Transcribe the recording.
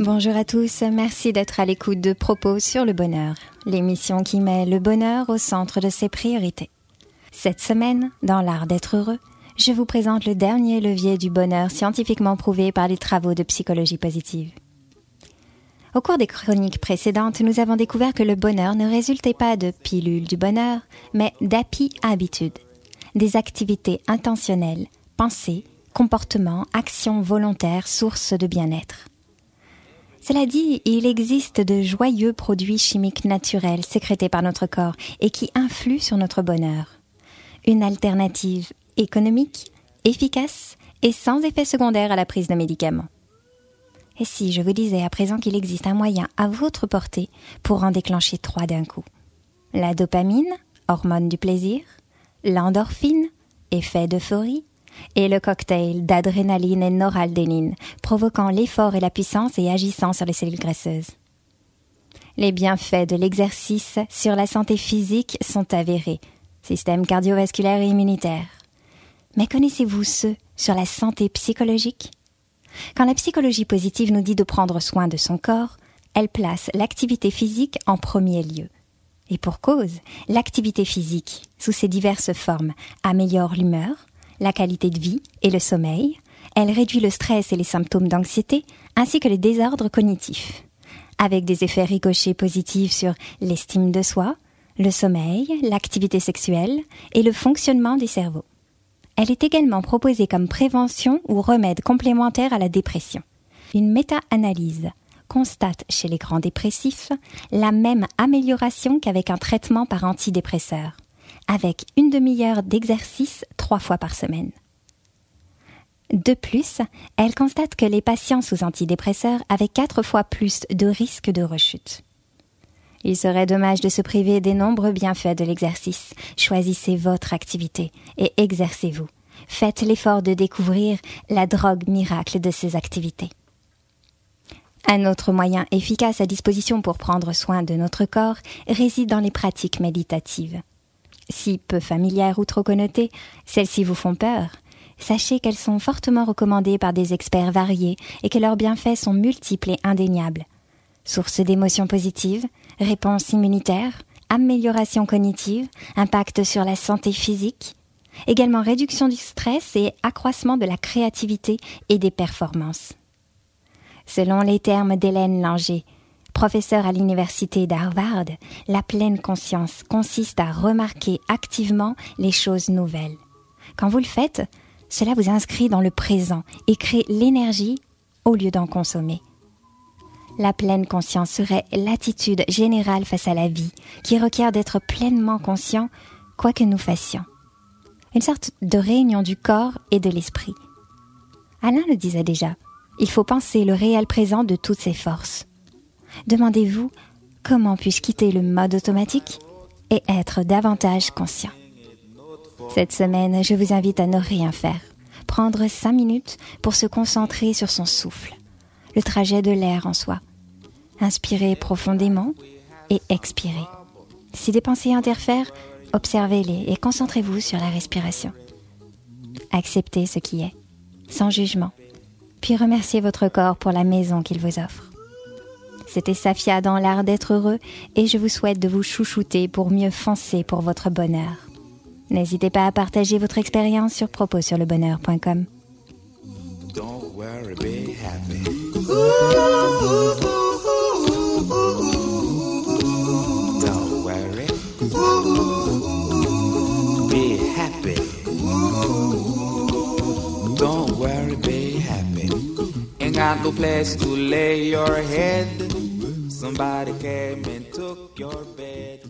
Bonjour à tous, merci d'être à l'écoute de Propos sur le bonheur, l'émission qui met le bonheur au centre de ses priorités. Cette semaine, dans l'art d'être heureux, je vous présente le dernier levier du bonheur scientifiquement prouvé par les travaux de psychologie positive. Au cours des chroniques précédentes, nous avons découvert que le bonheur ne résultait pas de pilules du bonheur, mais d'happy habitudes, des activités intentionnelles, pensées, comportements, actions volontaires, sources de bien-être. Cela dit, il existe de joyeux produits chimiques naturels sécrétés par notre corps et qui influent sur notre bonheur. Une alternative économique, efficace et sans effet secondaire à la prise de médicaments. Et si je vous disais à présent qu'il existe un moyen à votre portée pour en déclencher trois d'un coup La dopamine, hormone du plaisir, l'endorphine, effet d'euphorie, et le cocktail d'adrénaline et noradrénaline, provoquant l'effort et la puissance et agissant sur les cellules graisseuses. Les bienfaits de l'exercice sur la santé physique sont avérés, système cardiovasculaire et immunitaire. Mais connaissez-vous ceux sur la santé psychologique? Quand la psychologie positive nous dit de prendre soin de son corps, elle place l'activité physique en premier lieu. Et pour cause, l'activité physique, sous ses diverses formes, améliore l'humeur, la qualité de vie et le sommeil, elle réduit le stress et les symptômes d'anxiété, ainsi que les désordres cognitifs, avec des effets ricochets positifs sur l'estime de soi, le sommeil, l'activité sexuelle et le fonctionnement du cerveau. Elle est également proposée comme prévention ou remède complémentaire à la dépression. Une méta-analyse constate chez les grands dépressifs la même amélioration qu'avec un traitement par antidépresseur, avec une demi-heure d'exercice trois fois par semaine. De plus, elle constate que les patients sous antidépresseurs avaient quatre fois plus de risques de rechute. Il serait dommage de se priver des nombreux bienfaits de l'exercice. Choisissez votre activité et exercez-vous. Faites l'effort de découvrir la drogue miracle de ces activités. Un autre moyen efficace à disposition pour prendre soin de notre corps réside dans les pratiques méditatives. Si peu familières ou trop connotées, celles-ci vous font peur. Sachez qu'elles sont fortement recommandées par des experts variés et que leurs bienfaits sont multiples et indéniables. Source d'émotions positives, réponse immunitaire, amélioration cognitive, impact sur la santé physique, également réduction du stress et accroissement de la créativité et des performances. Selon les termes d'Hélène Langer, professeur à l'université d'Harvard, la pleine conscience consiste à remarquer activement les choses nouvelles. Quand vous le faites, cela vous inscrit dans le présent et crée l'énergie au lieu d'en consommer. La pleine conscience serait l'attitude générale face à la vie, qui requiert d'être pleinement conscient, quoi que nous fassions. Une sorte de réunion du corps et de l'esprit. Alain le disait déjà, il faut penser le réel présent de toutes ses forces. Demandez-vous comment puis-je quitter le mode automatique et être davantage conscient? Cette semaine, je vous invite à ne rien faire, prendre cinq minutes pour se concentrer sur son souffle, le trajet de l'air en soi, Inspirez profondément et expirez. Si des pensées interfèrent, observez-les et concentrez-vous sur la respiration. Acceptez ce qui est, sans jugement, puis remerciez votre corps pour la maison qu'il vous offre. C'était Safia dans l'art d'être heureux et je vous souhaite de vous chouchouter pour mieux foncer pour votre bonheur. N'hésitez pas à partager votre expérience sur propossurlebonheur.com. got no place to lay your head. Somebody came and took your bed.